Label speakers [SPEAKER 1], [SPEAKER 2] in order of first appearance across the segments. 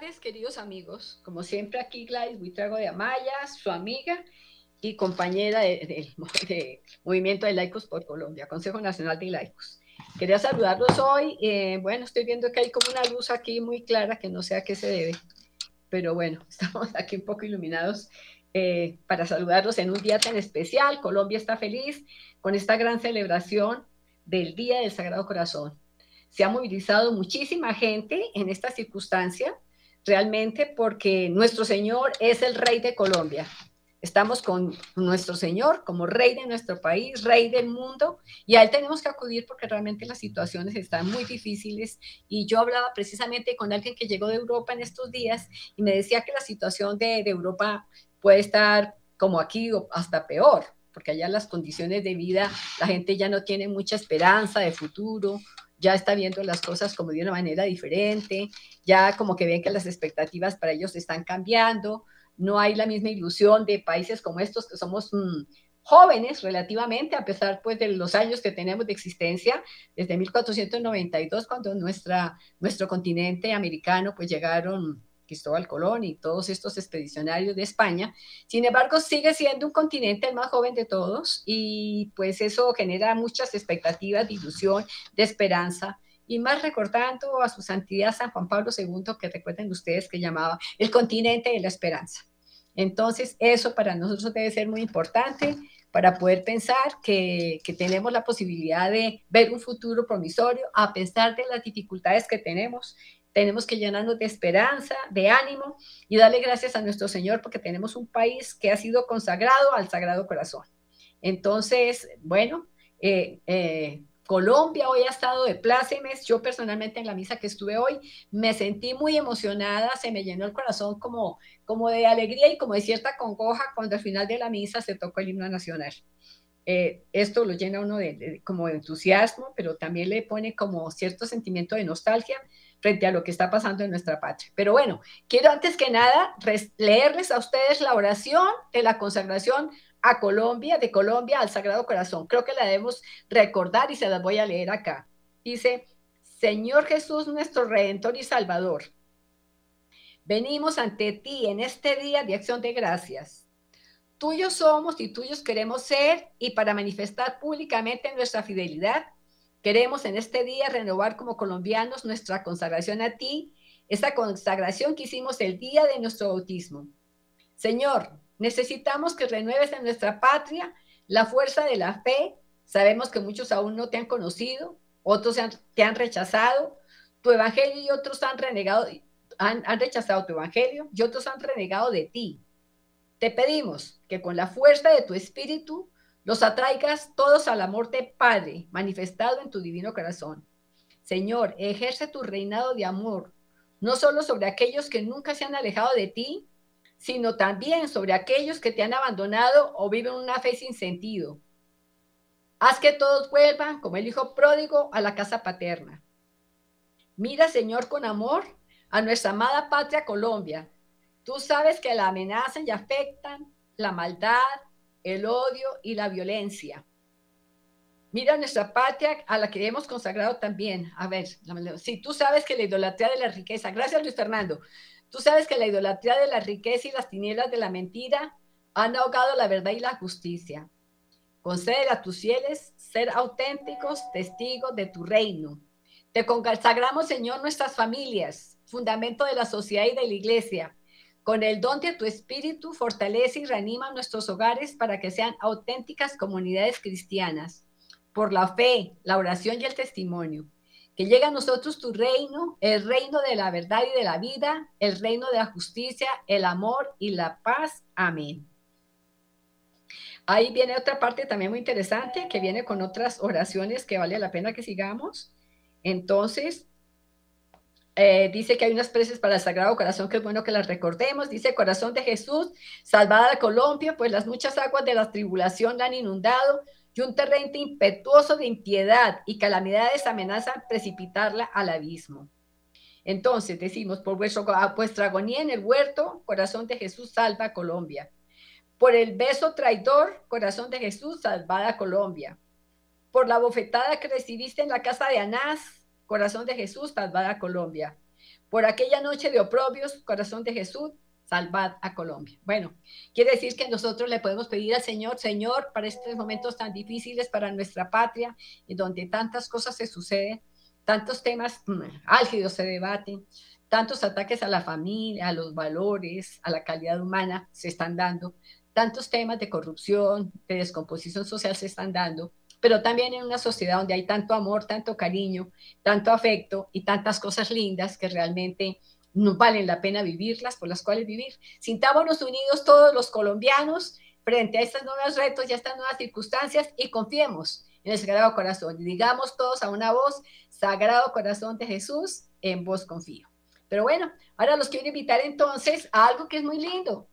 [SPEAKER 1] tardes, queridos amigos. Como siempre aquí Gladys Buitrago de Amaya, su amiga y compañera del Movimiento de Laicos por Colombia, Consejo Nacional de Laicos. Quería saludarlos hoy. Eh, bueno, estoy viendo que hay como una luz aquí muy clara que no sé a qué se debe, pero bueno, estamos aquí un poco iluminados eh, para saludarlos en un día tan especial. Colombia está feliz con esta gran celebración del Día del Sagrado Corazón se ha movilizado muchísima gente en esta circunstancia, realmente porque nuestro Señor es el Rey de Colombia. Estamos con nuestro Señor como Rey de nuestro país, Rey del mundo, y a Él tenemos que acudir porque realmente las situaciones están muy difíciles. Y yo hablaba precisamente con alguien que llegó de Europa en estos días y me decía que la situación de, Europa puede estar como aquí o hasta peor, porque allá las condiciones de vida, la gente ya no tiene mucha esperanza de futuro, ya está viendo las cosas como de una manera diferente, ya como que ven que las expectativas para ellos están cambiando, no hay la misma ilusión de países como estos que somos mm, jóvenes relativamente, a pesar pues de los años que tenemos de existencia, desde 1492, cuando nuestra, nuestro continente americano pues llegaron Cristóbal Colón y todos estos expedicionarios de España. Sin embargo, sigue siendo un continente el más joven de todos y pues eso genera muchas expectativas de ilusión, de esperanza y más recordando a su santidad San Juan Pablo II, que recuerden ustedes que llamaba el continente de la esperanza. Entonces, eso para nosotros debe ser muy importante para poder pensar que, que, tenemos la posibilidad de ver un futuro promisorio a pesar de las dificultades que tenemos tenemos que llenarnos de esperanza, de ánimo y darle gracias a nuestro Señor porque tenemos un país que ha sido consagrado al Sagrado Corazón. Entonces, bueno, eh, eh, Colombia hoy ha estado de plácemes. Yo personalmente en la misa que estuve hoy me sentí muy emocionada, se me llenó el corazón como, como de alegría y como de cierta congoja cuando al final de la misa se tocó el himno nacional. Eh, esto lo llena uno de, como de entusiasmo, pero también le pone como cierto sentimiento de nostalgia frente a lo que está pasando en nuestra patria. Pero bueno, quiero antes que nada leerles a ustedes la oración de la consagración a Colombia, de Colombia al Sagrado Corazón. Creo que la debemos recordar y se las voy a leer acá. Dice, Señor Jesús, nuestro Redentor y Salvador, venimos ante ti en este día de acción de gracias. Tuyos somos y tuyos queremos ser y para manifestar públicamente nuestra fidelidad Queremos en este día renovar como colombianos nuestra consagración a ti, esa consagración que hicimos el día de nuestro bautismo. Señor, necesitamos que renueves en nuestra patria la fuerza de la fe. Sabemos que muchos aún no te han conocido, otros te han rechazado tu evangelio y otros han renegado, han, han rechazado tu evangelio y otros han renegado de ti. Te pedimos que con la fuerza de tu espíritu los atraigas todos al amor de Padre manifestado en tu divino corazón. Señor, ejerce tu reinado de amor, no solo sobre aquellos que nunca se han alejado de ti, sino también sobre aquellos que te han abandonado o viven una fe sin sentido. Haz que todos vuelvan, como el Hijo pródigo, a la casa paterna. Mira, Señor, con amor a nuestra amada patria Colombia. Tú sabes que la amenazan y afectan la maldad, el odio y la violencia. Mira nuestra patria a la que hemos consagrado también. A ver, si tú sabes que la idolatría de la riqueza, gracias Luis Fernando, tú sabes que la idolatría de la riqueza y las tinieblas de la mentira han ahogado la verdad y la justicia. Concede a tus fieles ser auténticos testigos de tu reino. Te consagramos, Señor, nuestras familias, fundamento de la sociedad y de la iglesia con el don de tu espíritu, fortalece y reanima nuestros hogares para que sean auténticas comunidades cristianas, por la fe, la oración y el testimonio. Que llegue a nosotros tu reino, el reino de la verdad y de la vida, el reino de la justicia, el amor y la paz. Amén. Ahí viene otra parte también muy interesante que viene con otras oraciones que vale la pena que sigamos. Entonces, eh, dice que hay unas preces para el Sagrado Corazón que es bueno que las recordemos. Dice, corazón de Jesús, salvada Colombia, pues las muchas aguas de la tribulación la han inundado y un terreno impetuoso de impiedad y calamidades amenazan precipitarla al abismo. Entonces decimos, por vuestro, vuestra agonía en el huerto, corazón de Jesús, salva a Colombia. Por el beso traidor, corazón de Jesús, salvada Colombia. Por la bofetada que recibiste en la casa de Anás, Corazón de Jesús, salvada Colombia. Por aquella noche de oprobios, corazón de Jesús, salvad a Colombia. Bueno, quiere decir que nosotros le podemos pedir al Señor, Señor, para estos momentos tan difíciles para nuestra patria, y donde tantas cosas se suceden, tantos temas mm, álgidos se debaten, tantos ataques a la familia, a los valores, a la calidad humana se están dando, tantos temas de corrupción, de descomposición social se están dando, pero también en una sociedad donde hay tanto amor, tanto cariño, tanto afecto y tantas cosas lindas que realmente no valen la pena vivirlas, por las cuales vivir. Sintámonos unidos todos los colombianos frente a estos nuevos retos y a estas nuevas circunstancias y confiemos en el Sagrado Corazón. Digamos todos a una voz, Sagrado Corazón de Jesús, en vos confío. Pero bueno, ahora los quiero invitar entonces a algo que es muy lindo.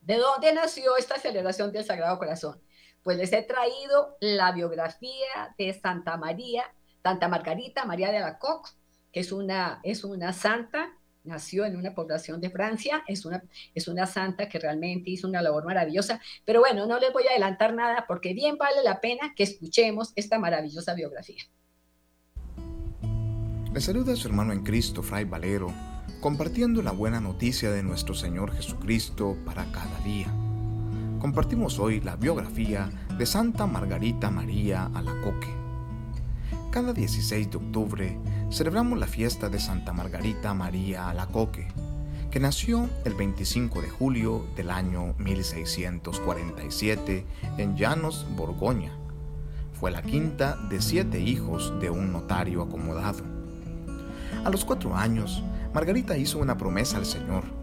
[SPEAKER 1] ¿De dónde nació esta celebración del Sagrado Corazón? Pues les he traído la biografía de Santa María, Santa Margarita María de Alacoque, que es una, es una santa nació en una población de Francia, es una, es una santa que realmente hizo una labor maravillosa, pero bueno, no les voy a adelantar nada porque bien vale la pena que escuchemos esta maravillosa biografía.
[SPEAKER 2] Le saluda a su hermano en Cristo, Fray Valero, compartiendo la buena noticia de nuestro Señor Jesucristo para cada día. Compartimos hoy la biografía de Santa Margarita María Alacoque. Cada 16 de octubre celebramos la fiesta de Santa Margarita María Alacoque, que nació el 25 de julio del año 1647 en Llanos, Borgoña. Fue la quinta de siete hijos de un notario acomodado. A los cuatro años, Margarita hizo una promesa al Señor.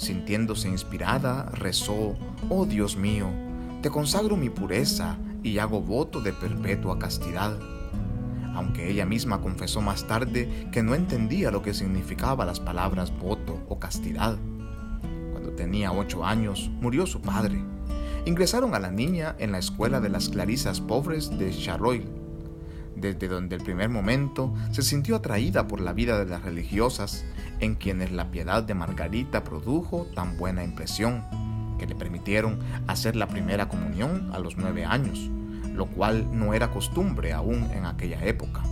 [SPEAKER 2] Sintiéndose inspirada, rezó, Oh Dios mío, te consagro mi pureza y hago voto de perpetua castidad aunque ella misma confesó más tarde que no entendía lo que significaba las palabras voto o castidad. Cuando tenía ocho años, murió su padre. Ingresaron a la niña en la escuela de las clarisas pobres de Charloil, desde donde el primer momento se sintió atraída por la vida de las religiosas, en quienes la piedad de Margarita produjo tan buena impresión, que le permitieron hacer la primera comunión a los nueve años lo cual no era costumbre aún en aquella época.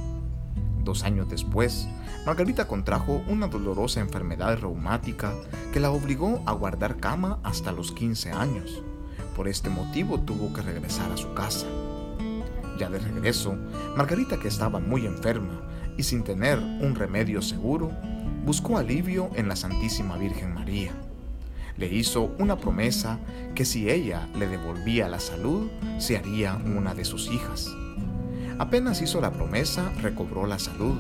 [SPEAKER 2] Dos años después, Margarita contrajo una dolorosa enfermedad reumática que la obligó a guardar cama hasta los 15 años. Por este motivo tuvo que regresar a su casa. Ya de regreso, Margarita, que estaba muy enferma y sin tener un remedio seguro, buscó alivio en la Santísima Virgen María le hizo una promesa que si ella le devolvía la salud, se haría una de sus hijas. Apenas hizo la promesa, recobró la salud.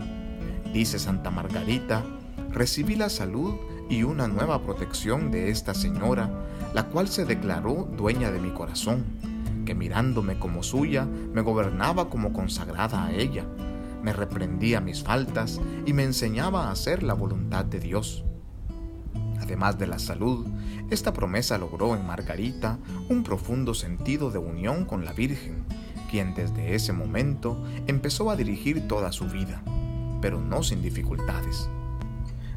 [SPEAKER 2] Dice Santa Margarita, recibí la salud y una nueva protección de esta señora, la cual se declaró dueña de mi corazón, que mirándome como suya, me gobernaba como consagrada a ella, me reprendía mis faltas y me enseñaba a hacer la voluntad de Dios. Además de la salud, esta promesa logró en Margarita un profundo sentido de unión con la Virgen, quien desde ese momento empezó a dirigir toda su vida, pero no sin dificultades.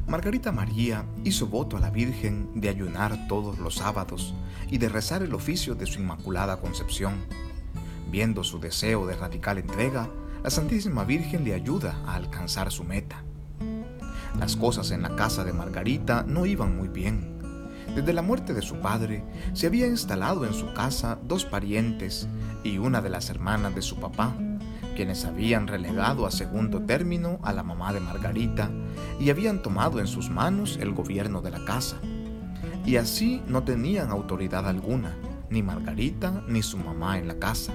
[SPEAKER 2] Margarita María hizo voto a la Virgen de ayunar todos los sábados y de rezar el oficio de su Inmaculada Concepción. Viendo su deseo de radical entrega, la Santísima Virgen le ayuda a alcanzar su meta. Las cosas en la casa de Margarita no iban muy bien. Desde la muerte de su padre, se había instalado en su casa dos parientes y una de las hermanas de su papá, quienes habían relegado a segundo término a la mamá de Margarita y habían tomado en sus manos el gobierno de la casa. Y así no tenían autoridad alguna, ni Margarita ni su mamá en la casa.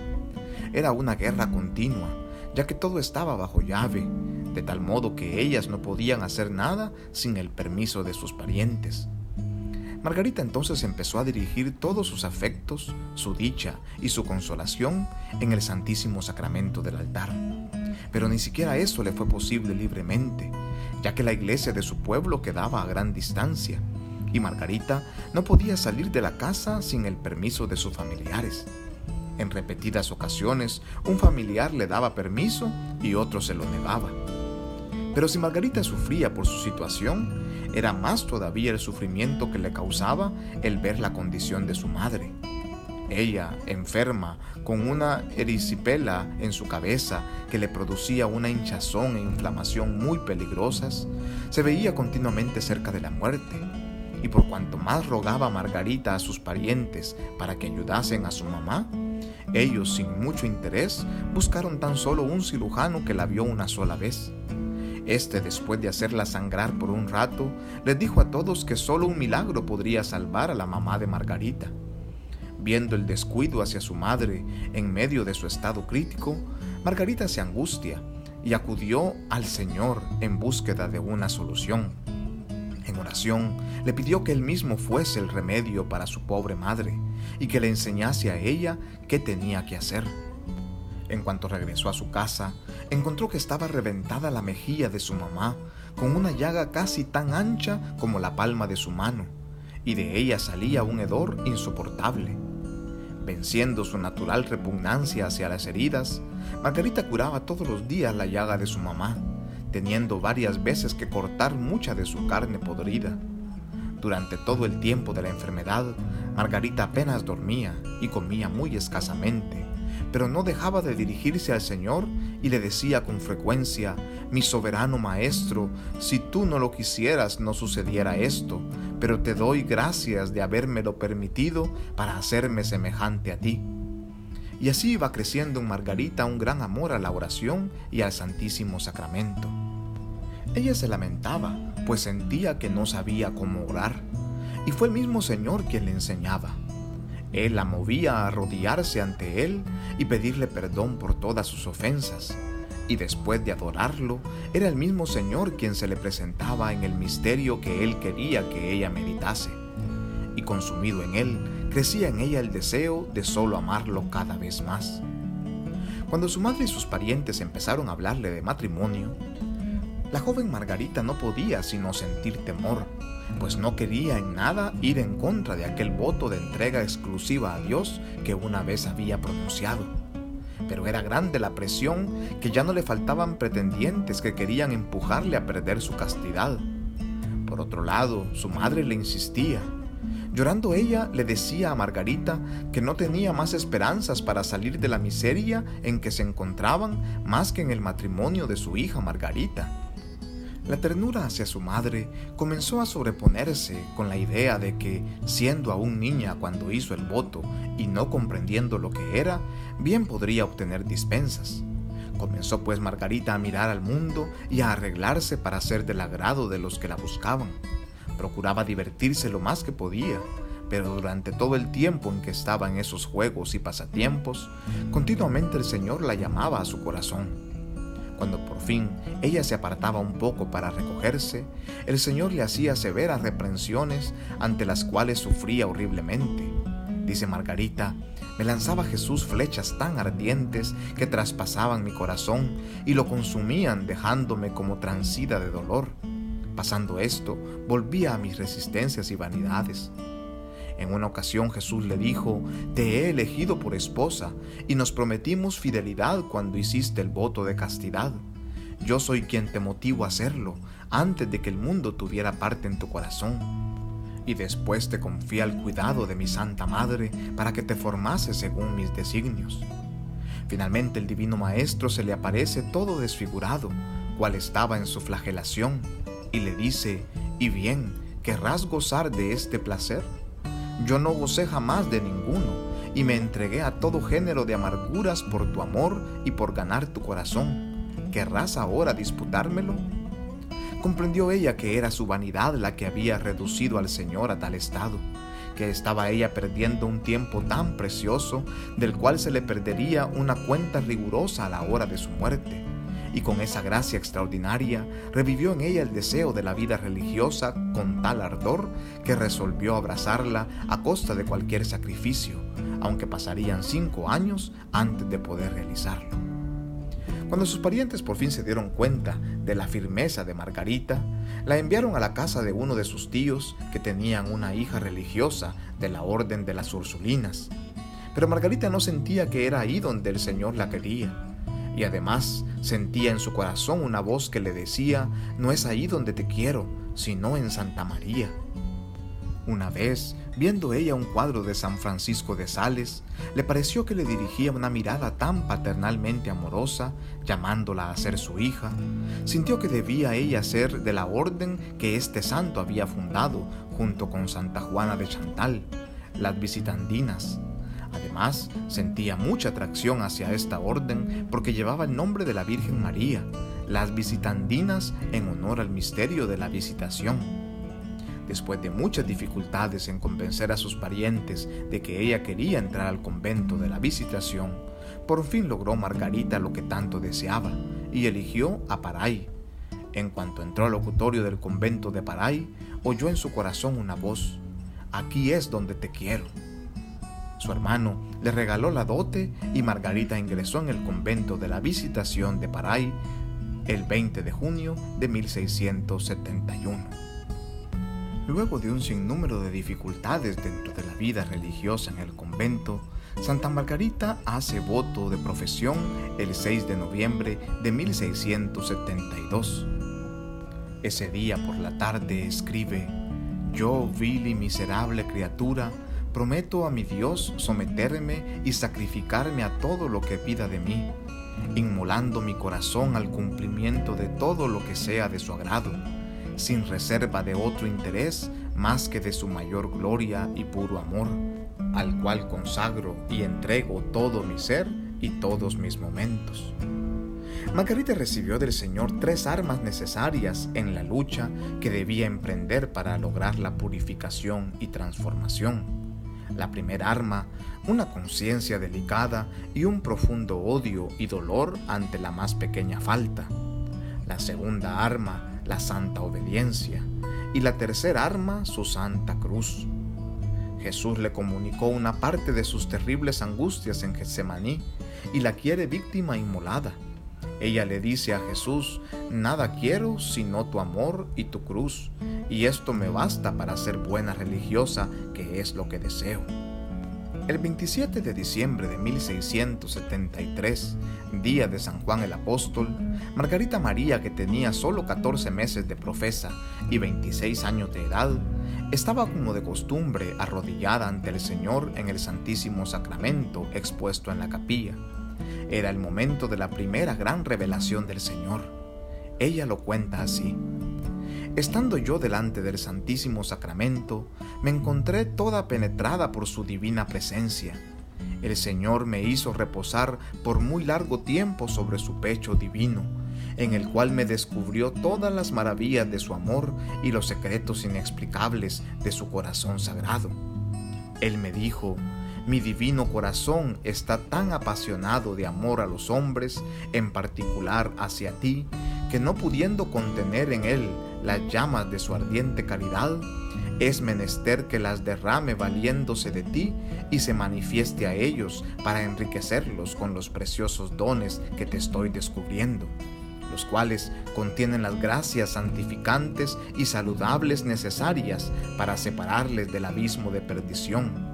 [SPEAKER 2] Era una guerra continua, ya que todo estaba bajo llave de tal modo que ellas no podían hacer nada sin el permiso de sus parientes. Margarita entonces empezó a dirigir todos sus afectos, su dicha y su consolación en el Santísimo Sacramento del altar. Pero ni siquiera eso le fue posible libremente, ya que la iglesia de su pueblo quedaba a gran distancia, y Margarita no podía salir de la casa sin el permiso de sus familiares. En repetidas ocasiones, un familiar le daba permiso y otro se lo negaba. Pero si Margarita sufría por su situación, era más todavía el sufrimiento que le causaba el ver la condición de su madre. Ella, enferma, con una erisipela en su cabeza que le producía una hinchazón e inflamación muy peligrosas, se veía continuamente cerca de la muerte. Y por cuanto más rogaba Margarita a sus parientes para que ayudasen a su mamá, ellos, sin mucho interés, buscaron tan solo un cirujano que la vio una sola vez. Este, después de hacerla sangrar por un rato, les dijo a todos que solo un milagro podría salvar a la mamá de Margarita. Viendo el descuido hacia su madre en medio de su estado crítico, Margarita se angustia y acudió al Señor en búsqueda de una solución. En oración le pidió que él mismo fuese el remedio para su pobre madre y que le enseñase a ella qué tenía que hacer. En cuanto regresó a su casa, encontró que estaba reventada la mejilla de su mamá con una llaga casi tan ancha como la palma de su mano, y de ella salía un hedor insoportable. Venciendo su natural repugnancia hacia las heridas, Margarita curaba todos los días la llaga de su mamá, teniendo varias veces que cortar mucha de su carne podrida. Durante todo el tiempo de la enfermedad, Margarita apenas dormía y comía muy escasamente, pero no dejaba de dirigirse al Señor y le decía con frecuencia, mi soberano Maestro, si tú no lo quisieras no sucediera esto, pero te doy gracias de habérmelo permitido para hacerme semejante a ti. Y así iba creciendo en Margarita un gran amor a la oración y al Santísimo Sacramento. Ella se lamentaba, pues sentía que no sabía cómo orar, y fue el mismo Señor quien le enseñaba. Él la movía a arrodillarse ante Él y pedirle perdón por todas sus ofensas, y después de adorarlo, era el mismo Señor quien se le presentaba en el misterio que Él quería que ella meditase. Y consumido en Él, crecía en ella el deseo de solo amarlo cada vez más. Cuando su madre y sus parientes empezaron a hablarle de matrimonio, la joven Margarita no podía sino sentir temor, pues no quería en nada ir en contra de aquel voto de entrega exclusiva a Dios que una vez había pronunciado pero era grande la presión que ya no le faltaban pretendientes que querían empujarle a perder su castidad. Por otro lado, su madre le insistía. Llorando ella le decía a Margarita que no tenía más esperanzas para salir de la miseria en que se encontraban más que en el matrimonio de su hija Margarita. La ternura hacia su madre comenzó a sobreponerse con la idea de que, siendo aún niña cuando hizo el voto y no comprendiendo lo que era, bien podría obtener dispensas. Comenzó pues Margarita a mirar al mundo y a arreglarse para ser del agrado de los que la buscaban. Procuraba divertirse lo más que podía, pero durante todo el tiempo en que estaba en esos juegos y pasatiempos, continuamente el Señor la llamaba a su corazón cuando por fin ella se apartaba un poco para recogerse, el Señor le hacía severas reprensiones ante las cuales sufría horriblemente. Dice Margarita, me lanzaba Jesús flechas tan ardientes que traspasaban mi corazón y lo consumían dejándome como transida de dolor. Pasando esto, volvía a mis resistencias y vanidades. En una ocasión Jesús le dijo, Te he elegido por esposa, y nos prometimos fidelidad cuando hiciste el voto de castidad. Yo soy quien te motivo a hacerlo, antes de que el mundo tuviera parte en tu corazón. Y después te confía el cuidado de mi Santa Madre para que te formase según mis designios. Finalmente el Divino Maestro se le aparece todo desfigurado, cual estaba en su flagelación, y le dice, ¿y bien, querrás gozar de este placer? Yo no gocé jamás de ninguno, y me entregué a todo género de amarguras por tu amor y por ganar tu corazón. ¿Querrás ahora disputármelo? Comprendió ella que era su vanidad la que había reducido al Señor a tal estado, que estaba ella perdiendo un tiempo tan precioso del cual se le perdería una cuenta rigurosa a la hora de su muerte y con esa gracia extraordinaria revivió en ella el deseo de la vida religiosa con tal ardor que resolvió abrazarla a costa de cualquier sacrificio, aunque pasarían cinco años antes de poder realizarlo. Cuando sus parientes por fin se dieron cuenta de la firmeza de Margarita, la enviaron a la casa de uno de sus tíos que tenían una hija religiosa de la orden de las Ursulinas. Pero Margarita no sentía que era ahí donde el Señor la quería y además sentía en su corazón una voz que le decía, no es ahí donde te quiero, sino en Santa María. Una vez, Viendo ella un cuadro de San Francisco de Sales, le pareció que le dirigía una mirada tan paternalmente amorosa, llamándola a ser su hija. Sintió que debía ella ser de la orden que este santo había fundado junto con Santa Juana de Chantal, las visitandinas. Además, sentía mucha atracción hacia esta orden porque llevaba el nombre de la Virgen María, las visitandinas en honor al misterio de la visitación después de muchas dificultades en convencer a sus parientes de que ella quería entrar al convento de la visitación, por fin logró Margarita lo que tanto deseaba y eligió a Paray. En cuanto entró al locutorio del convento de Paray, oyó en su corazón una voz, aquí es donde te quiero. Su hermano le regaló la dote y Margarita ingresó en el convento de la visitación de Paray el 20 de junio de 1671. Luego de un sinnúmero de dificultades dentro de la vida religiosa en el convento, Santa Margarita hace voto de profesión el 6 de noviembre de 1672. Ese día por la tarde escribe, Yo, vil y miserable criatura, prometo a mi Dios someterme y sacrificarme a todo lo que pida de mí, inmolando mi corazón al cumplimiento de todo lo que sea de su agrado sin reserva de otro interés más que de su mayor gloria y puro amor, al cual consagro y entrego todo mi ser y todos mis momentos. Margarita recibió del Señor tres armas necesarias en la lucha que debía emprender para lograr la purificación y transformación. La primera arma, una conciencia delicada y un profundo odio y dolor ante la más pequeña falta. La segunda arma, la santa obediencia, y la tercera arma, su santa cruz. Jesús le comunicó una parte de sus terribles angustias en Getsemaní y la quiere víctima inmolada. Ella le dice a Jesús, nada quiero sino tu amor y tu cruz, y esto me basta para ser buena religiosa, que es lo que deseo. El 27 de diciembre de 1673, día de San Juan el Apóstol, Margarita María, que tenía solo 14 meses de profesa y 26 años de edad, estaba como de costumbre arrodillada ante el Señor en el Santísimo Sacramento expuesto en la capilla. Era el momento de la primera gran revelación del Señor. Ella lo cuenta así. Estando yo delante del Santísimo Sacramento, me encontré toda penetrada por su divina presencia. El Señor me hizo reposar por muy largo tiempo sobre su pecho divino, en el cual me descubrió todas las maravillas de su amor y los secretos inexplicables de su corazón sagrado. Él me dijo, mi divino corazón está tan apasionado de amor a los hombres, en particular hacia ti, que no pudiendo contener en él las llamas de su ardiente caridad, es menester que las derrame valiéndose de ti y se manifieste a ellos para enriquecerlos con los preciosos dones que te estoy descubriendo, los cuales contienen las gracias santificantes y saludables necesarias para separarles del abismo de perdición.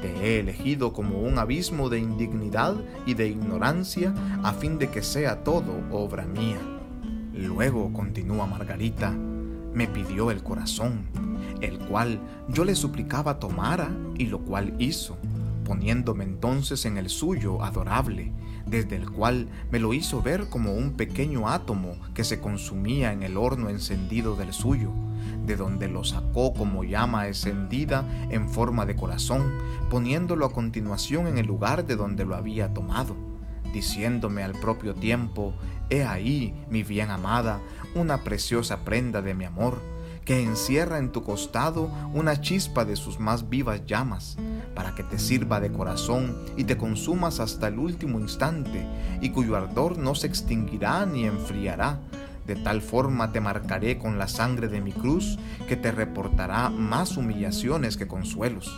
[SPEAKER 2] Te he elegido como un abismo de indignidad y de ignorancia a fin de que sea todo obra mía Luego, continúa Margarita, me pidió el corazón, el cual yo le suplicaba tomara y lo cual hizo, poniéndome entonces en el suyo adorable, desde el cual me lo hizo ver como un pequeño átomo que se consumía en el horno encendido del suyo, de donde lo sacó como llama encendida en forma de corazón, poniéndolo a continuación en el lugar de donde lo había tomado, diciéndome al propio tiempo, He ahí, mi bien amada, una preciosa prenda de mi amor, que encierra en tu costado una chispa de sus más vivas llamas, para que te sirva de corazón y te consumas hasta el último instante, y cuyo ardor no se extinguirá ni enfriará. De tal forma te marcaré con la sangre de mi cruz que te reportará más humillaciones que consuelos.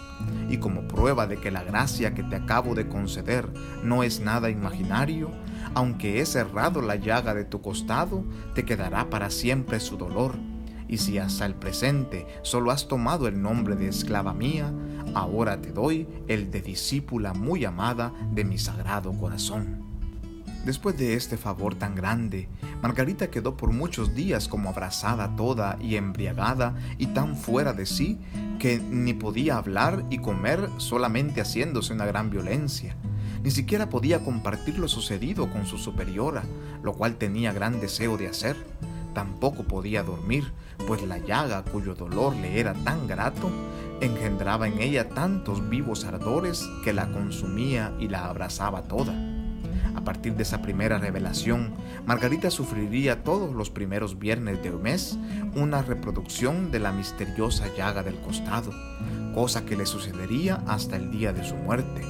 [SPEAKER 2] Y como prueba de que la gracia que te acabo de conceder no es nada imaginario, aunque he cerrado la llaga de tu costado, te quedará para siempre su dolor. Y si hasta el presente solo has tomado el nombre de esclava mía, ahora te doy el de discípula muy amada de mi sagrado corazón. Después de este favor tan grande, Margarita quedó por muchos días como abrazada toda y embriagada y tan fuera de sí que ni podía hablar y comer solamente haciéndose una gran violencia. Ni siquiera podía compartir lo sucedido con su superiora, lo cual tenía gran deseo de hacer. Tampoco podía dormir, pues la llaga cuyo dolor le era tan grato engendraba en ella tantos vivos ardores que la consumía y la abrazaba toda. A partir de esa primera revelación, Margarita sufriría todos los primeros viernes de un mes una reproducción de la misteriosa llaga del costado, cosa que le sucedería hasta el día de su muerte.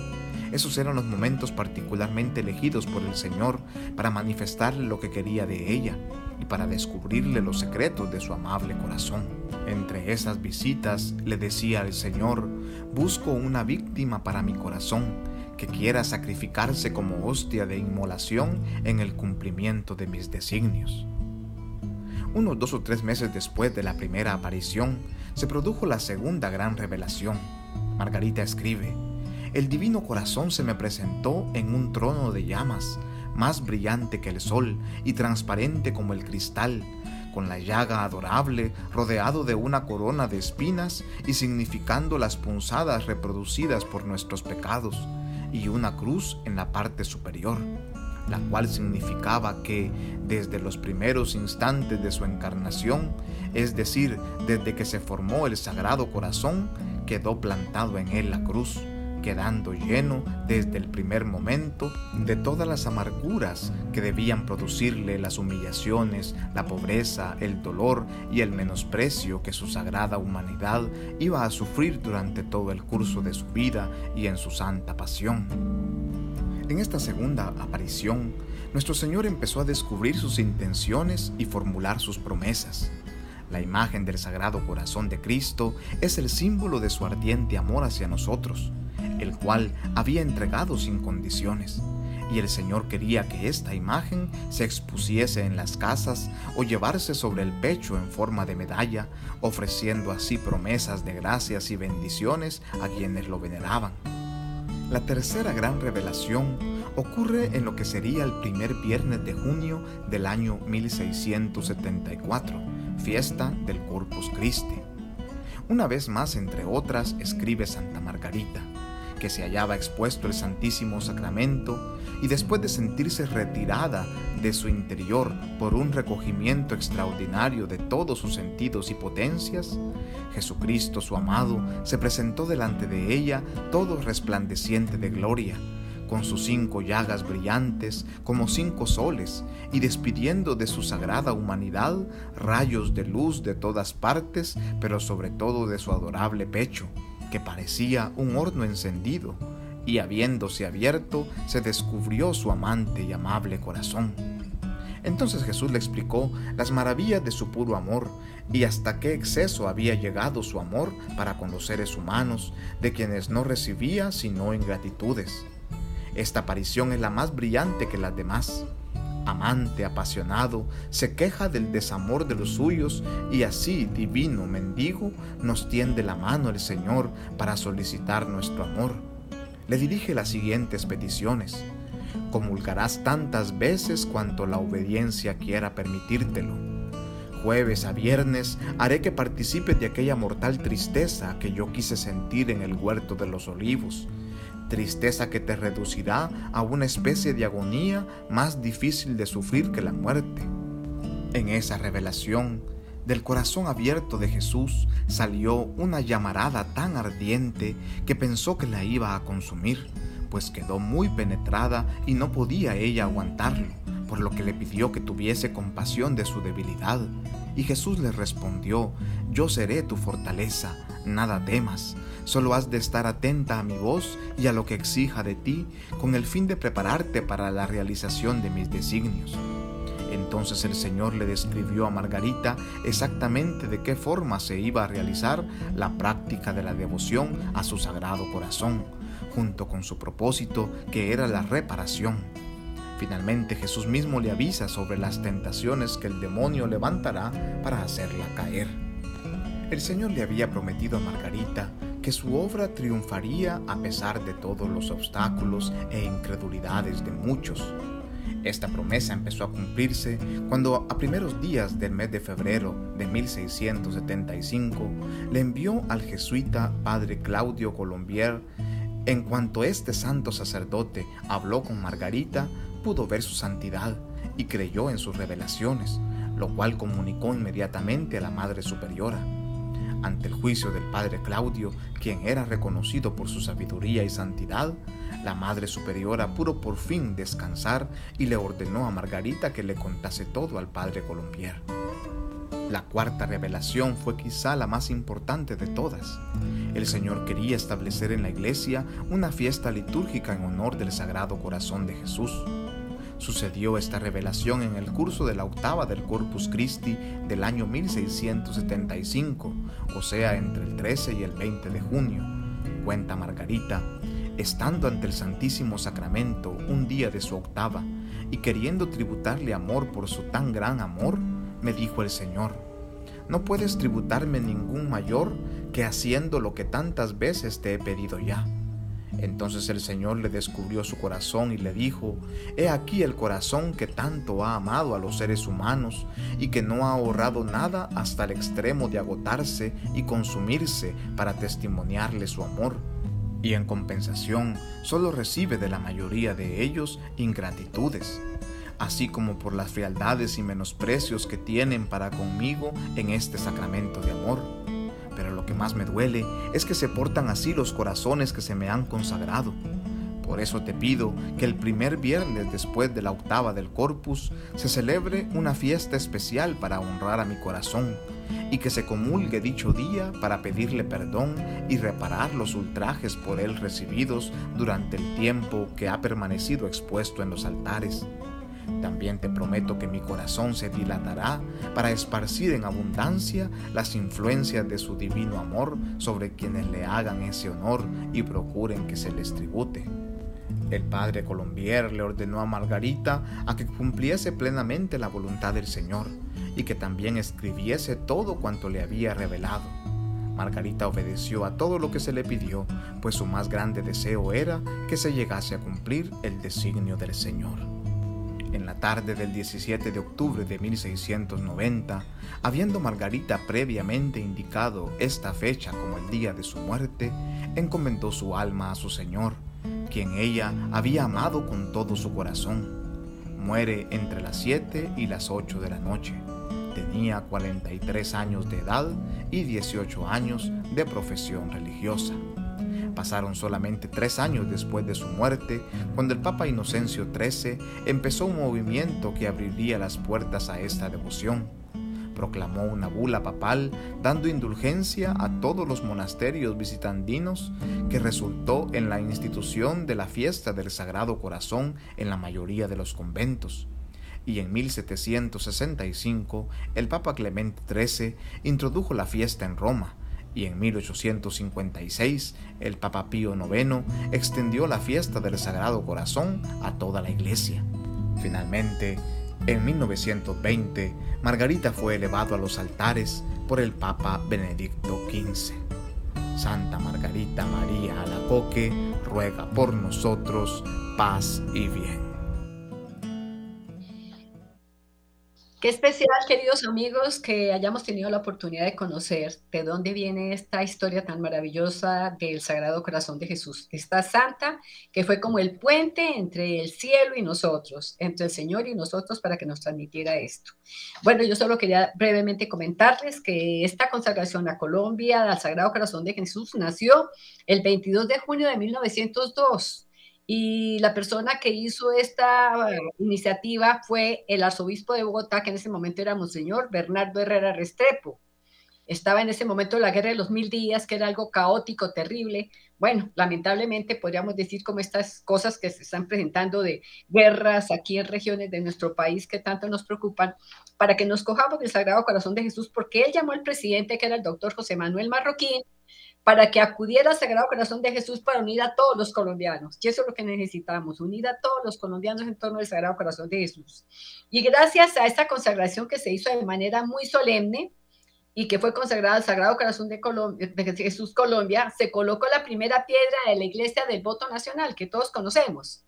[SPEAKER 2] Esos eran los momentos particularmente elegidos por el Señor para manifestarle lo que quería de ella y para descubrirle los secretos de su amable corazón. Entre esas visitas le decía al Señor, busco una víctima para mi corazón que quiera sacrificarse como hostia de inmolación en el cumplimiento de mis designios. Unos dos o tres meses después de la primera aparición, se produjo la segunda gran revelación. Margarita escribe, el divino corazón se me presentó en un trono de llamas, más brillante que el sol y transparente como el cristal, con la llaga adorable, rodeado de una corona de espinas y significando las punzadas reproducidas por nuestros pecados, y una cruz en la parte superior, la cual significaba que desde los primeros instantes de su encarnación, es decir, desde que se formó el Sagrado Corazón, quedó plantado en él la cruz quedando lleno desde el primer momento de todas las amarguras que debían producirle las humillaciones, la pobreza, el dolor y el menosprecio que su sagrada humanidad iba a sufrir durante todo el curso de su vida y en su santa pasión. En esta segunda aparición, nuestro Señor empezó a descubrir sus intenciones y formular sus promesas. La imagen del Sagrado Corazón de Cristo es el símbolo de su ardiente amor hacia nosotros el cual había entregado sin condiciones. Y el Señor quería que esta imagen se expusiese en las casas o llevarse sobre el pecho en forma de medalla, ofreciendo así promesas de gracias y bendiciones a quienes lo veneraban. La tercera gran revelación ocurre en lo que sería el primer viernes de junio del año 1674, fiesta del Corpus Christi. Una vez más, entre otras, escribe Santa Margarita que se hallaba expuesto el Santísimo Sacramento y después de sentirse retirada de su interior por un recogimiento extraordinario de todos sus sentidos y potencias, Jesucristo su amado se presentó delante de ella todo resplandeciente de gloria, con sus cinco llagas brillantes como cinco soles, y despidiendo de su sagrada humanidad rayos de luz de todas partes, pero sobre todo de su adorable pecho que parecía un horno encendido, y habiéndose abierto, se descubrió su amante y amable corazón. Entonces Jesús le explicó las maravillas de su puro amor y hasta qué exceso había llegado su amor para con los seres humanos, de quienes no recibía sino ingratitudes. Esta aparición es la más brillante que las demás amante apasionado, se queja del desamor de los suyos y así, divino mendigo, nos tiende la mano el Señor para solicitar nuestro amor. Le dirige las siguientes peticiones. Comulgarás tantas veces cuanto la obediencia quiera permitírtelo. Jueves a viernes haré que participes de aquella mortal tristeza que yo quise sentir en el huerto de los olivos tristeza que te reducirá a una especie de agonía más difícil de sufrir que la muerte. En esa revelación, del corazón abierto de Jesús salió una llamarada tan ardiente que pensó que la iba a consumir, pues quedó muy penetrada y no podía ella aguantarlo, por lo que le pidió que tuviese compasión de su debilidad. Y Jesús le respondió, Yo seré tu fortaleza, nada temas, Solo has de estar atenta a mi voz y a lo que exija de ti, con el fin de prepararte para la realización de mis designios. Entonces el Señor le describió a Margarita exactamente de qué forma se iba a realizar la práctica de la devoción a su sagrado corazón, junto con su propósito que era la reparación. Finalmente Jesús mismo le avisa sobre las tentaciones que el demonio levantará para hacerla caer. El Señor le había prometido a Margarita que su obra triunfaría a pesar de todos los obstáculos e incredulidades de muchos. Esta promesa empezó a cumplirse cuando a primeros días del mes de febrero de 1675 le envió al jesuita padre Claudio Colombier. En cuanto este santo sacerdote habló con Margarita, pudo ver su santidad y creyó en sus revelaciones, lo cual comunicó inmediatamente a la Madre Superiora. Ante el juicio del padre Claudio, quien era reconocido por su sabiduría y santidad, la Madre Superiora pudo por fin descansar y le ordenó a Margarita que le contase todo al padre Colombier. La cuarta revelación fue quizá la más importante de todas. El Señor quería establecer en la iglesia una fiesta litúrgica en honor del Sagrado Corazón de Jesús. Sucedió esta revelación en el curso de la octava del Corpus Christi del año 1675, o sea, entre el 13 y el 20 de junio. Cuenta Margarita, estando ante el Santísimo Sacramento un día de su octava y queriendo tributarle amor por su tan gran amor, me dijo el Señor, no puedes tributarme ningún mayor que haciendo lo que tantas veces te he pedido ya. Entonces el Señor le descubrió su corazón y le dijo, He aquí el corazón que tanto ha amado a los seres humanos y que no ha ahorrado nada hasta el extremo de agotarse y consumirse para testimoniarle su amor y en compensación solo recibe de la mayoría de ellos ingratitudes, así como por las frialdades y menosprecios que tienen para conmigo en este sacramento de amor. Lo que más me duele es que se portan así los corazones que se me han consagrado. Por eso te pido que el primer viernes después de la octava del Corpus se celebre una fiesta especial para honrar a mi corazón y que se comulgue dicho día para pedirle perdón y reparar los ultrajes por él recibidos durante el tiempo que ha permanecido expuesto en los altares. También te prometo que mi corazón se dilatará para esparcir en abundancia las influencias de su divino amor sobre quienes le hagan ese honor y procuren que se les tribute. El padre Colombier le ordenó a Margarita a que cumpliese plenamente la voluntad del Señor y que también escribiese todo cuanto le había revelado. Margarita obedeció a todo lo que se le pidió, pues su más grande deseo era que se llegase a cumplir el designio del Señor. En la tarde del 17 de octubre de 1690, habiendo Margarita previamente indicado esta fecha como el día de su muerte, encomendó su alma a su Señor, quien ella había amado con todo su corazón. Muere entre las 7 y las 8 de la noche. Tenía 43 años de edad y 18 años de profesión religiosa. Pasaron solamente tres años después de su muerte, cuando el Papa Inocencio XIII empezó un movimiento que abriría las puertas a esta devoción. Proclamó una bula papal dando indulgencia a todos los monasterios visitandinos que resultó en la institución de la fiesta del Sagrado Corazón en la mayoría de los conventos y en 1765 el Papa Clemente XIII introdujo la fiesta en Roma y en 1856 el Papa Pío IX extendió la fiesta del Sagrado Corazón a toda la iglesia. Finalmente, en 1920, Margarita fue elevado a los altares por el Papa Benedicto XV. Santa Margarita María Alacoque ruega por nosotros paz y bien.
[SPEAKER 1] Qué especial, queridos amigos, que hayamos tenido la oportunidad de conocer de dónde viene esta historia tan maravillosa del Sagrado Corazón de Jesús. Esta santa que fue como el puente entre el cielo y nosotros, entre el Señor y nosotros para que nos transmitiera esto. Bueno, yo solo quería brevemente comentarles que esta consagración a Colombia al Sagrado Corazón de Jesús nació el 22 de junio de 1902 y la persona que hizo esta iniciativa fue el arzobispo de Bogotá, que en ese momento era Monseñor Bernardo Herrera Restrepo. Estaba en ese momento la guerra de los mil días, que era algo caótico, terrible. Bueno, lamentablemente podríamos decir como estas cosas que se están presentando de guerras aquí en regiones de nuestro país que tanto nos preocupan, para que nos cojamos del Sagrado Corazón de Jesús, porque él llamó al presidente, que era el doctor José Manuel Marroquín, para que acudiera al Sagrado Corazón de Jesús para unir a todos los colombianos. Y eso es lo que necesitamos, unir a todos los colombianos en torno al Sagrado Corazón de Jesús. Y gracias a esta consagración que se hizo de manera muy solemne y que fue consagrada al Sagrado Corazón de, de Jesús Colombia, se colocó la primera piedra de la iglesia del voto nacional que todos conocemos.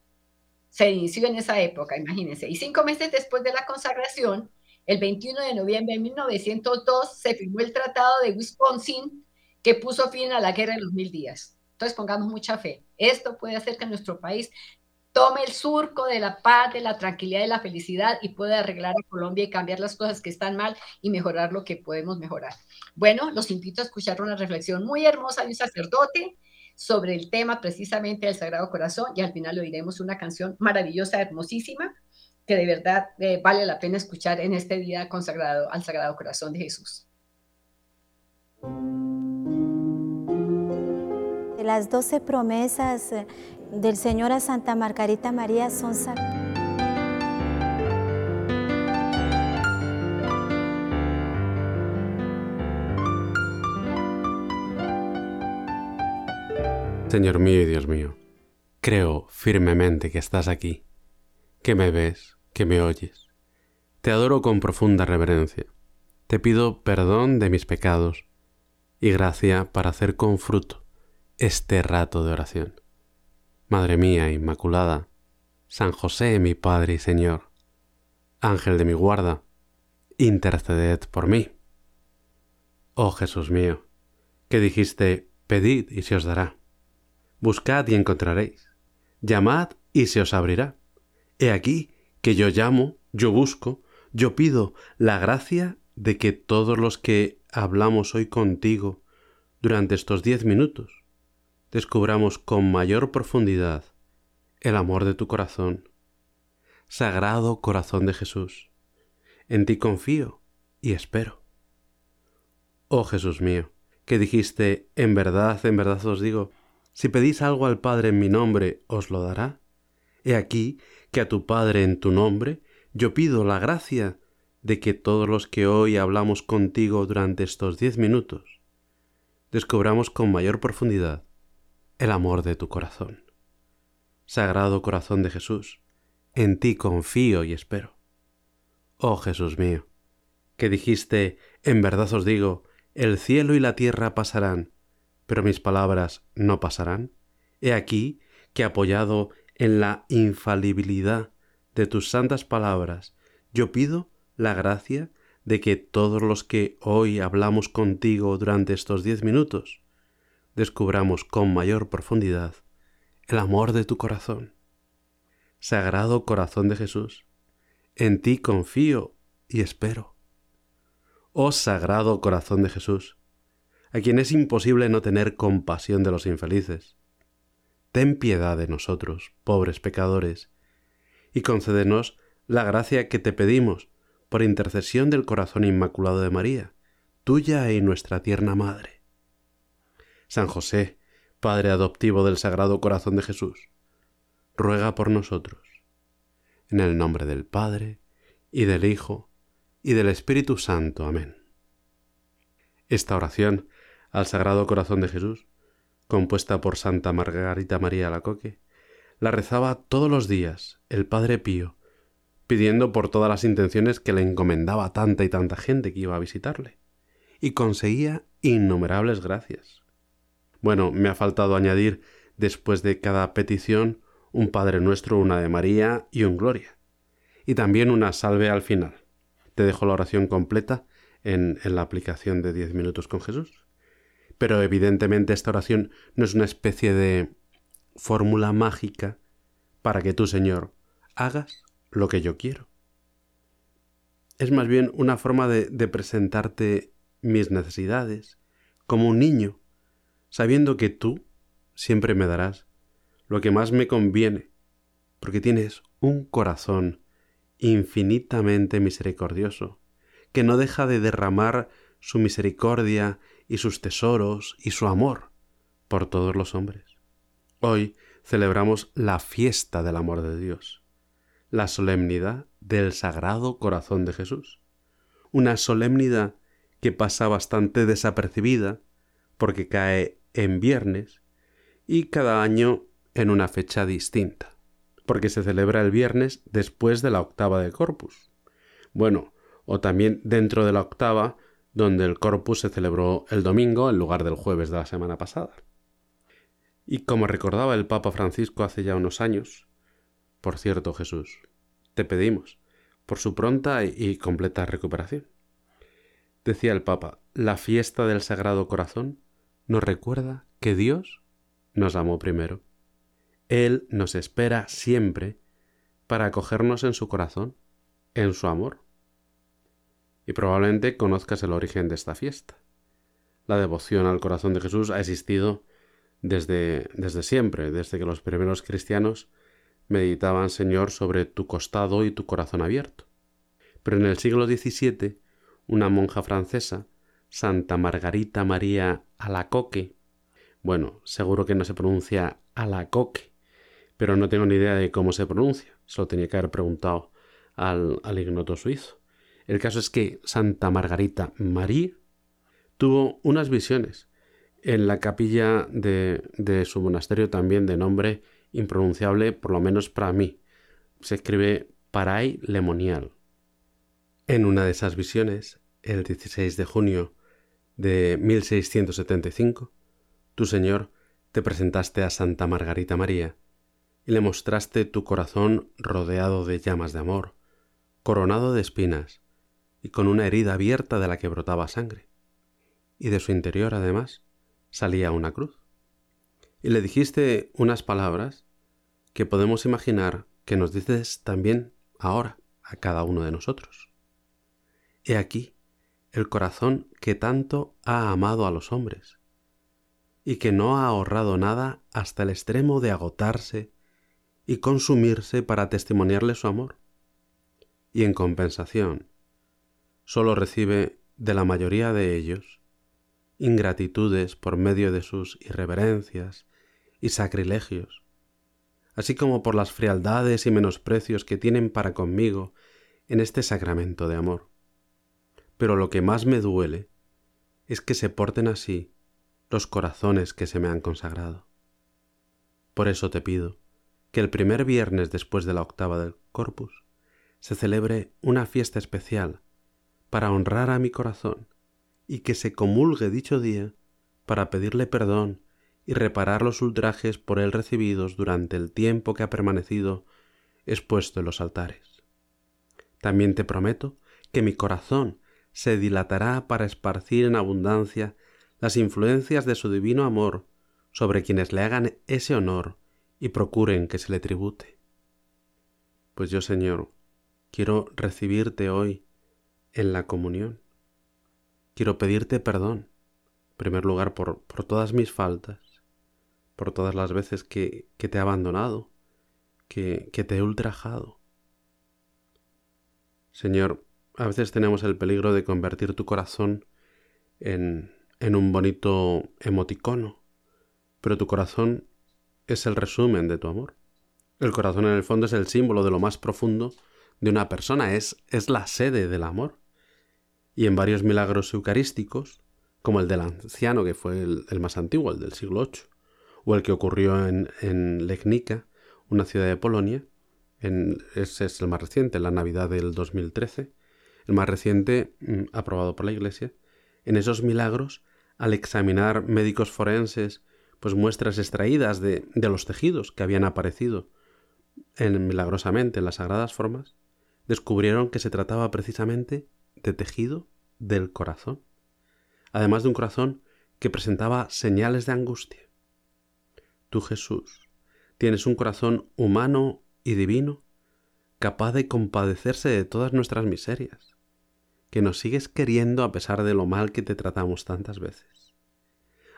[SPEAKER 1] se inició en esa época, imagínense. Y cinco meses después de la consagración, el 21 de noviembre de 1902, se firmó el Tratado de Wisconsin que puso fin a la guerra de los mil días. Entonces pongamos mucha fe. Esto puede hacer que nuestro país tome el surco de la paz, de la tranquilidad, de la felicidad y pueda arreglar a Colombia y cambiar las cosas que están mal y mejorar lo que podemos mejorar. Bueno, los invito a escuchar una reflexión muy hermosa de un sacerdote sobre el tema precisamente del Sagrado Corazón y al final oiremos una canción maravillosa, hermosísima, que de verdad eh, vale la pena escuchar en este día consagrado al Sagrado Corazón de Jesús.
[SPEAKER 3] Las doce promesas eh, del Señor a Santa Margarita María son
[SPEAKER 4] Señor mío y Dios mío, creo firmemente que estás aquí, que me ves, que me oyes. Te adoro con profunda reverencia. Te pido perdón de mis pecados y gracia para hacer con fruto este rato de oración. Madre mía Inmaculada, San José mi Padre y Señor, Ángel de mi guarda, interceded por mí. Oh Jesús mío, que dijiste, pedid y se os dará. Buscad y encontraréis. Llamad y se os abrirá. He aquí que yo llamo, yo busco, yo pido la gracia de que todos los que hablamos hoy contigo durante estos diez minutos descubramos con mayor profundidad el amor de tu corazón. Sagrado corazón de Jesús, en ti confío y espero. Oh Jesús mío, que dijiste, en verdad, en verdad os digo, si pedís algo al Padre en mi nombre, os lo dará. He aquí que a tu Padre en tu nombre yo pido la gracia de que todos los que hoy hablamos contigo durante estos diez minutos descubramos con mayor profundidad el amor de tu corazón. Sagrado corazón de Jesús, en ti confío y espero. Oh Jesús mío, que dijiste, en verdad os digo, el cielo y la tierra pasarán, pero mis palabras no pasarán. He aquí que apoyado en la infalibilidad de tus santas palabras, yo pido la gracia de que todos los que hoy hablamos contigo durante estos diez minutos descubramos con mayor profundidad el amor de tu corazón. Sagrado corazón de Jesús, en ti confío y espero. Oh sagrado corazón de Jesús, a quien es imposible no tener compasión de los infelices, ten piedad de nosotros, pobres pecadores, y concédenos la gracia que te pedimos por intercesión del corazón inmaculado de María, tuya y nuestra tierna Madre. San José, Padre adoptivo del Sagrado Corazón de Jesús, ruega por nosotros. En el nombre del Padre, y del Hijo, y del Espíritu Santo. Amén. Esta oración al Sagrado Corazón de Jesús, compuesta por Santa Margarita María Lacoque, la rezaba todos los días el Padre Pío, pidiendo por todas las intenciones que le encomendaba tanta y tanta gente que iba a visitarle, y conseguía innumerables gracias. Bueno, me ha faltado añadir después de cada petición un Padre Nuestro, una de María y un Gloria. Y también una salve al final. Te dejo la oración completa en, en la aplicación de 10 minutos con Jesús. Pero evidentemente esta oración no es una especie de fórmula mágica para que tú, Señor, hagas lo que yo quiero. Es más bien una forma de, de presentarte mis necesidades como un niño sabiendo que tú siempre me darás lo que más me conviene, porque tienes un corazón infinitamente misericordioso, que no deja de derramar su misericordia y sus tesoros y su amor por todos los hombres. Hoy celebramos la fiesta del amor de Dios, la solemnidad del Sagrado Corazón de Jesús, una solemnidad que pasa bastante desapercibida porque cae en viernes y cada año en una fecha distinta, porque se celebra el viernes después de la octava de Corpus. Bueno, o también dentro de la octava, donde el Corpus se celebró el domingo en lugar del jueves de la semana pasada. Y como recordaba el Papa Francisco hace ya unos años, por cierto, Jesús, te pedimos por su pronta y completa recuperación. Decía el Papa, la fiesta del Sagrado Corazón nos recuerda que Dios nos amó primero. Él nos espera siempre para acogernos en su corazón, en su amor. Y probablemente conozcas el origen de esta fiesta. La devoción al corazón de Jesús ha existido desde, desde siempre, desde que los primeros cristianos meditaban, Señor, sobre tu costado y tu corazón abierto. Pero en el siglo XVII, una monja francesa, Santa Margarita María Alacoque, bueno, seguro que no se pronuncia Alacoque, pero no tengo ni idea de cómo se pronuncia, solo tenía que haber preguntado al, al ignoto suizo. El caso es que Santa Margarita María tuvo unas visiones en la capilla de, de su monasterio también de nombre impronunciable, por lo menos para mí. Se escribe Paray Lemonial. En una de esas visiones, el 16 de junio de 1675, tu Señor te presentaste a Santa Margarita María y le mostraste tu corazón rodeado de llamas de amor, coronado de espinas y con una herida abierta de la que brotaba sangre. Y de su interior, además, salía una cruz. Y le dijiste unas palabras que podemos imaginar que nos dices también ahora a cada uno de nosotros. He aquí el corazón que tanto ha amado a los hombres, y que no ha ahorrado nada hasta el extremo de agotarse y consumirse para testimoniarle su amor. Y en compensación, sólo recibe de la mayoría de ellos ingratitudes por medio de sus irreverencias y sacrilegios, así como por las frialdades y menosprecios que tienen para conmigo en este sacramento de amor. Pero lo que más me duele es que se porten así los corazones que se me han consagrado. Por eso te pido que el primer viernes después de la octava del Corpus se celebre una fiesta especial para honrar a mi corazón y que se comulgue dicho día para pedirle perdón y reparar los ultrajes por él recibidos durante el tiempo que ha permanecido expuesto en los altares. También te prometo que mi corazón se dilatará para esparcir en abundancia las influencias de su divino amor sobre quienes le hagan ese honor y procuren que se le tribute. Pues yo, Señor, quiero recibirte hoy en la comunión. Quiero pedirte perdón, en primer lugar, por, por todas mis faltas, por todas las veces que, que te he abandonado, que, que te he ultrajado. Señor, a veces tenemos el peligro de convertir tu corazón en, en un bonito emoticono, pero tu corazón es el resumen de tu amor. El corazón en el fondo es el símbolo de lo más profundo de una persona, es, es la sede del amor. Y en varios milagros eucarísticos, como el del anciano, que fue el, más antiguo, el del siglo VIII, o el que ocurrió en, en Legnica, una ciudad de Polonia, en, ese es el más reciente, la Navidad del 2013, el más reciente mm, aprobado por la Iglesia, en esos milagros, al examinar médicos forenses, pues muestras extraídas de, de los tejidos que habían aparecido en, milagrosamente en las sagradas formas, descubrieron que se trataba precisamente de tejido del corazón, además de un corazón que presentaba señales de angustia. Tú, Jesús, tienes un corazón humano y divino, capaz de compadecerse de todas nuestras miserias, que nos sigues queriendo a pesar de lo mal que te tratamos tantas veces.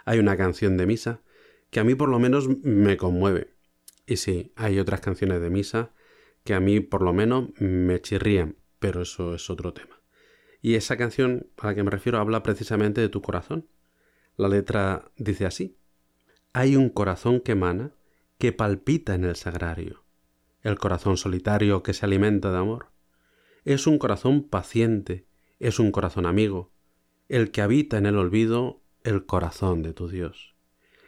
[SPEAKER 4] Hay una canción de misa que a mí por lo menos me conmueve. Y sí, hay otras canciones de misa que a mí por lo menos me chirrían, pero eso es otro tema. Y esa canción a la que me refiero habla precisamente de tu corazón. La letra dice así. Hay un corazón que emana, que palpita en el sagrario. El corazón solitario que se alimenta de amor. Es un corazón paciente, es un corazón amigo, el que habita en el olvido el corazón de tu Dios.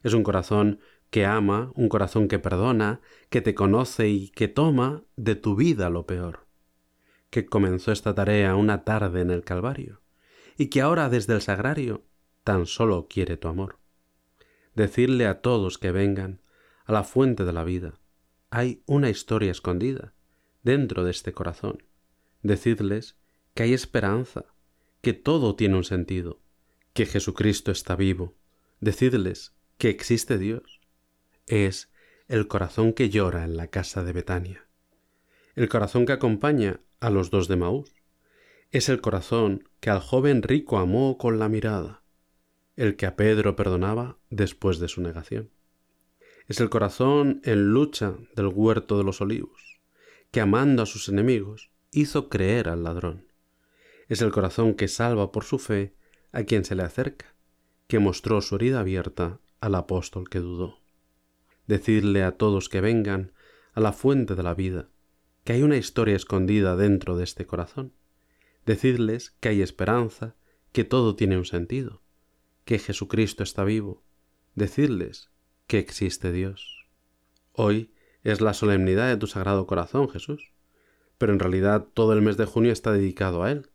[SPEAKER 4] Es un corazón que ama, un corazón que perdona, que te conoce y que toma de tu vida lo peor, que comenzó esta tarea una tarde en el Calvario y que ahora desde el sagrario tan solo quiere tu amor. Decirle a todos que vengan a la fuente de la vida, hay una historia escondida dentro de este corazón. Decidles que hay esperanza, que todo tiene un sentido, que Jesucristo está vivo. Decidles que existe Dios. Es el corazón que llora en la casa de Betania. El corazón que acompaña a los dos de Maús. Es el corazón que al joven rico amó con la mirada, el que a Pedro perdonaba después de su negación. Es el corazón en lucha del huerto de los olivos, que amando a sus enemigos hizo creer al ladrón. Es el corazón que salva por su fe a quien se le acerca, que mostró su herida abierta al apóstol que dudó. Decidle a todos que vengan a la fuente de la vida, que hay una historia escondida dentro de este corazón. Decidles que hay esperanza, que todo tiene un sentido, que Jesucristo está vivo. Decidles que existe Dios. Hoy es la solemnidad de tu sagrado corazón, Jesús, pero en realidad todo el mes de junio está dedicado a Él,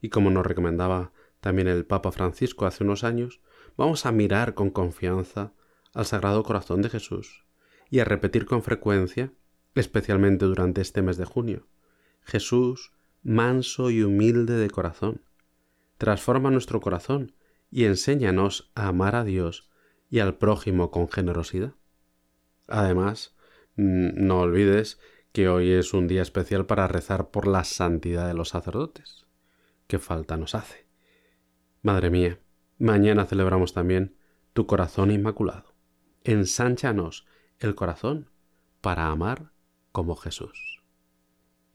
[SPEAKER 4] y como nos recomendaba también el Papa Francisco hace unos años, vamos a mirar con confianza al Sagrado Corazón de Jesús y a repetir con frecuencia, especialmente durante este mes de junio, Jesús, manso y humilde de corazón, transforma nuestro corazón y enséñanos a amar a Dios y al prójimo con generosidad. Además, no olvides que hoy es un día especial para rezar por la santidad de los sacerdotes. ¿Qué falta nos hace? Madre mía, mañana celebramos también tu corazón inmaculado. Ensánchanos el corazón para amar como Jesús.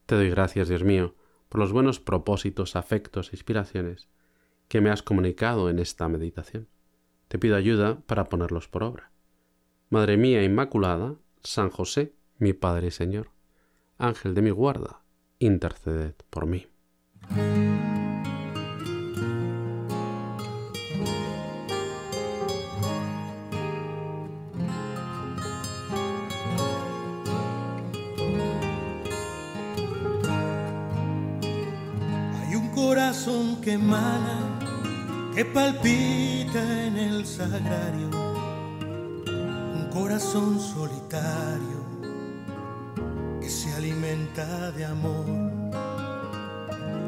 [SPEAKER 4] Te doy gracias, Dios mío, por los buenos propósitos, afectos e inspiraciones que me has comunicado en esta meditación. Te pido ayuda para ponerlos por obra. Madre mía Inmaculada, San José, mi Padre y Señor, Ángel de mi guarda, interceded por mí.
[SPEAKER 5] Que que palpita en el sagrario, un corazón solitario que se alimenta de amor.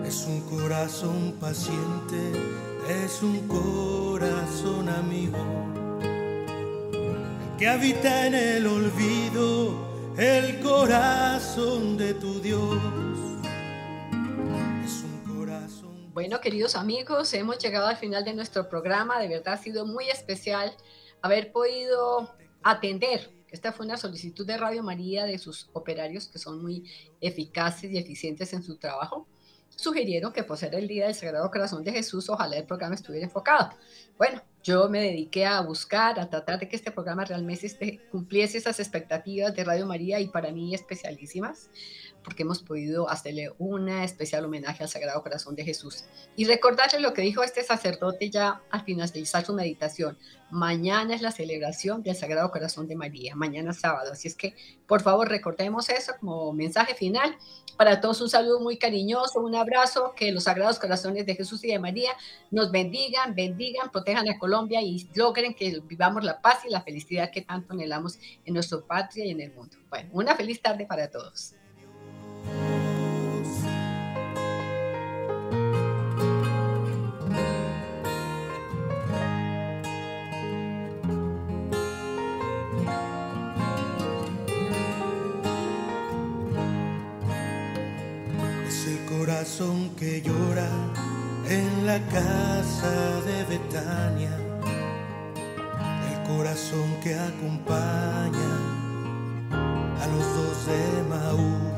[SPEAKER 5] Es un corazón paciente, es un corazón amigo, el que habita en el olvido, el corazón de tu Dios.
[SPEAKER 1] Bueno, queridos amigos, hemos llegado al final de nuestro programa. De verdad ha sido muy especial haber podido atender. Esta fue una solicitud de Radio María de sus operarios que son muy eficaces y eficientes en su trabajo. Sugirieron que por ser el Día del Sagrado Corazón de Jesús, ojalá el programa estuviera enfocado. Bueno, yo me dediqué a buscar, a tratar de que este programa realmente cumpliese esas expectativas de Radio María y para mí especialísimas porque hemos podido hacerle una especial homenaje al Sagrado Corazón de Jesús. Y recordarle lo que dijo este sacerdote ya al finalizar su meditación. Mañana es la celebración del Sagrado Corazón de María, mañana sábado. Así es que, por favor, recordemos eso como mensaje final. Para todos un saludo muy cariñoso, un abrazo, que los Sagrados Corazones de Jesús y de María nos bendigan, bendigan, protejan a Colombia y logren que vivamos la paz y la felicidad que tanto anhelamos en nuestra patria y en el mundo. Bueno, una feliz tarde para todos.
[SPEAKER 5] El corazón que llora en la casa de Betania, el corazón que acompaña a los dos de Maús.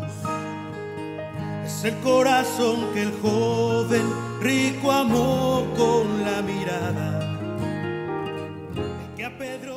[SPEAKER 5] Es el corazón que el joven rico amó con la mirada, que a Pedro